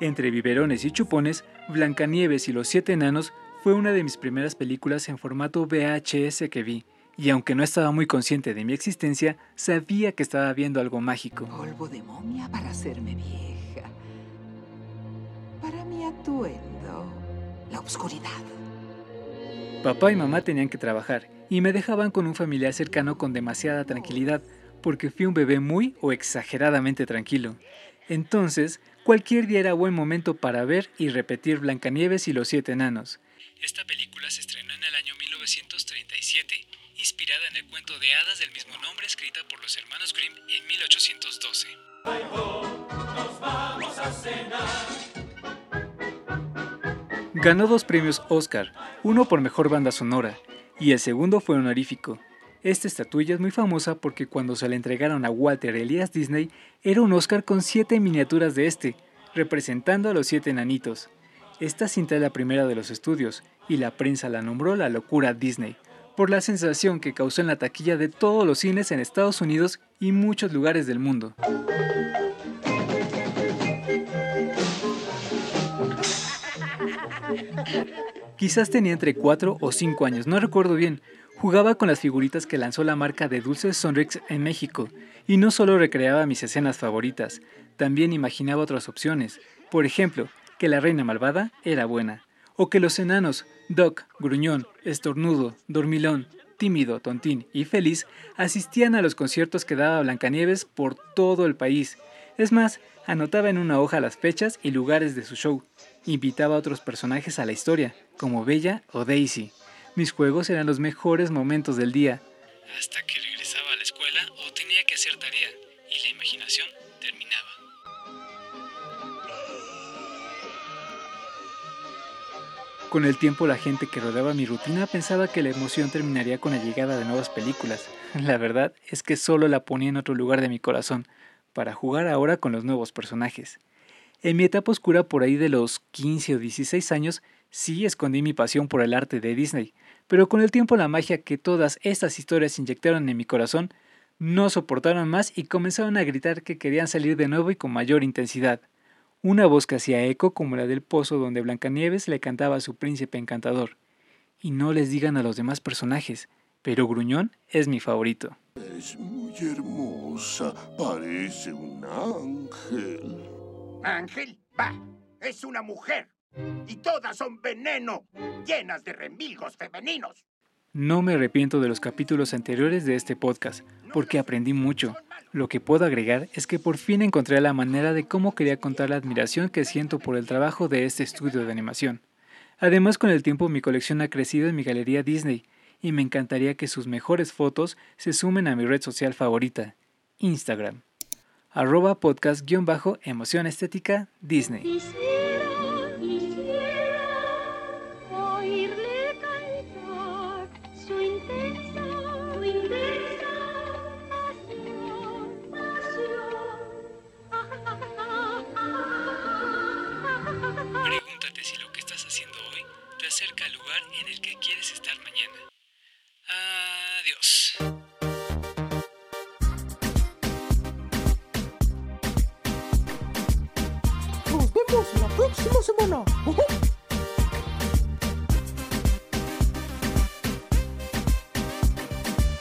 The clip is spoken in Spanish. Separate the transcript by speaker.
Speaker 1: Entre biberones y chupones, Blancanieves y los siete enanos fue una de mis primeras películas en formato VHS que vi, y aunque no estaba muy consciente de mi existencia, sabía que estaba viendo algo mágico.
Speaker 2: Polvo de momia para hacerme vieja. Para mi atuendo, la oscuridad.
Speaker 1: Papá y mamá tenían que trabajar y me dejaban con un familiar cercano con demasiada tranquilidad, porque fui un bebé muy o exageradamente tranquilo. Entonces, cualquier día era buen momento para ver y repetir Blancanieves y los siete enanos. Esta película se estrenó en el año 1937, inspirada en el cuento de hadas del mismo nombre escrita por los hermanos Grimm en 1812. Ganó dos premios Oscar, uno por mejor banda sonora y el segundo fue honorífico. Esta estatuilla es muy famosa porque cuando se la entregaron a Walter Elias Disney era un Oscar con siete miniaturas de este, representando a los siete enanitos. Esta cinta es la primera de los estudios y la prensa la nombró la locura Disney, por la sensación que causó en la taquilla de todos los cines en Estados Unidos y muchos lugares del mundo. Quizás tenía entre 4 o 5 años, no recuerdo bien. Jugaba con las figuritas que lanzó la marca de Dulces Sonrix en México, y no solo recreaba mis escenas favoritas, también imaginaba otras opciones. Por ejemplo, que la reina malvada era buena, o que los enanos, Doc, Gruñón, Estornudo, Dormilón, Tímido, Tontín y Feliz asistían a los conciertos que daba Blancanieves por todo el país. Es más, anotaba en una hoja las fechas y lugares de su show. Invitaba a otros personajes a la historia, como Bella o Daisy. Mis juegos eran los mejores momentos del día. Hasta que regresaba a la escuela o tenía que hacer tarea y la imaginación terminaba. Con el tiempo la gente que rodeaba mi rutina pensaba que la emoción terminaría con la llegada de nuevas películas. La verdad es que solo la ponía en otro lugar de mi corazón, para jugar ahora con los nuevos personajes. En mi etapa oscura por ahí de los 15 o 16 años, sí escondí mi pasión por el arte de Disney, pero con el tiempo la magia que todas estas historias inyectaron en mi corazón no soportaron más y comenzaron a gritar que querían salir de nuevo y con mayor intensidad. Una voz que hacía eco como la del pozo donde Blancanieves le cantaba a su príncipe encantador. Y no les digan a los demás personajes, pero Gruñón es mi favorito.
Speaker 3: Es muy hermosa, parece un ángel.
Speaker 4: ¿Ángel? Va, es una mujer. Y todas son veneno, llenas de remilgos femeninos.
Speaker 1: No me arrepiento de los capítulos anteriores de este podcast, porque aprendí mucho. Lo que puedo agregar es que por fin encontré la manera de cómo quería contar la admiración que siento por el trabajo de este estudio de animación. Además, con el tiempo mi colección ha crecido en mi galería Disney, y me encantaría que sus mejores fotos se sumen a mi red social favorita, Instagram. Arroba podcast-emoción estética Disney. Adiós.
Speaker 5: Nos vemos la próxima semana.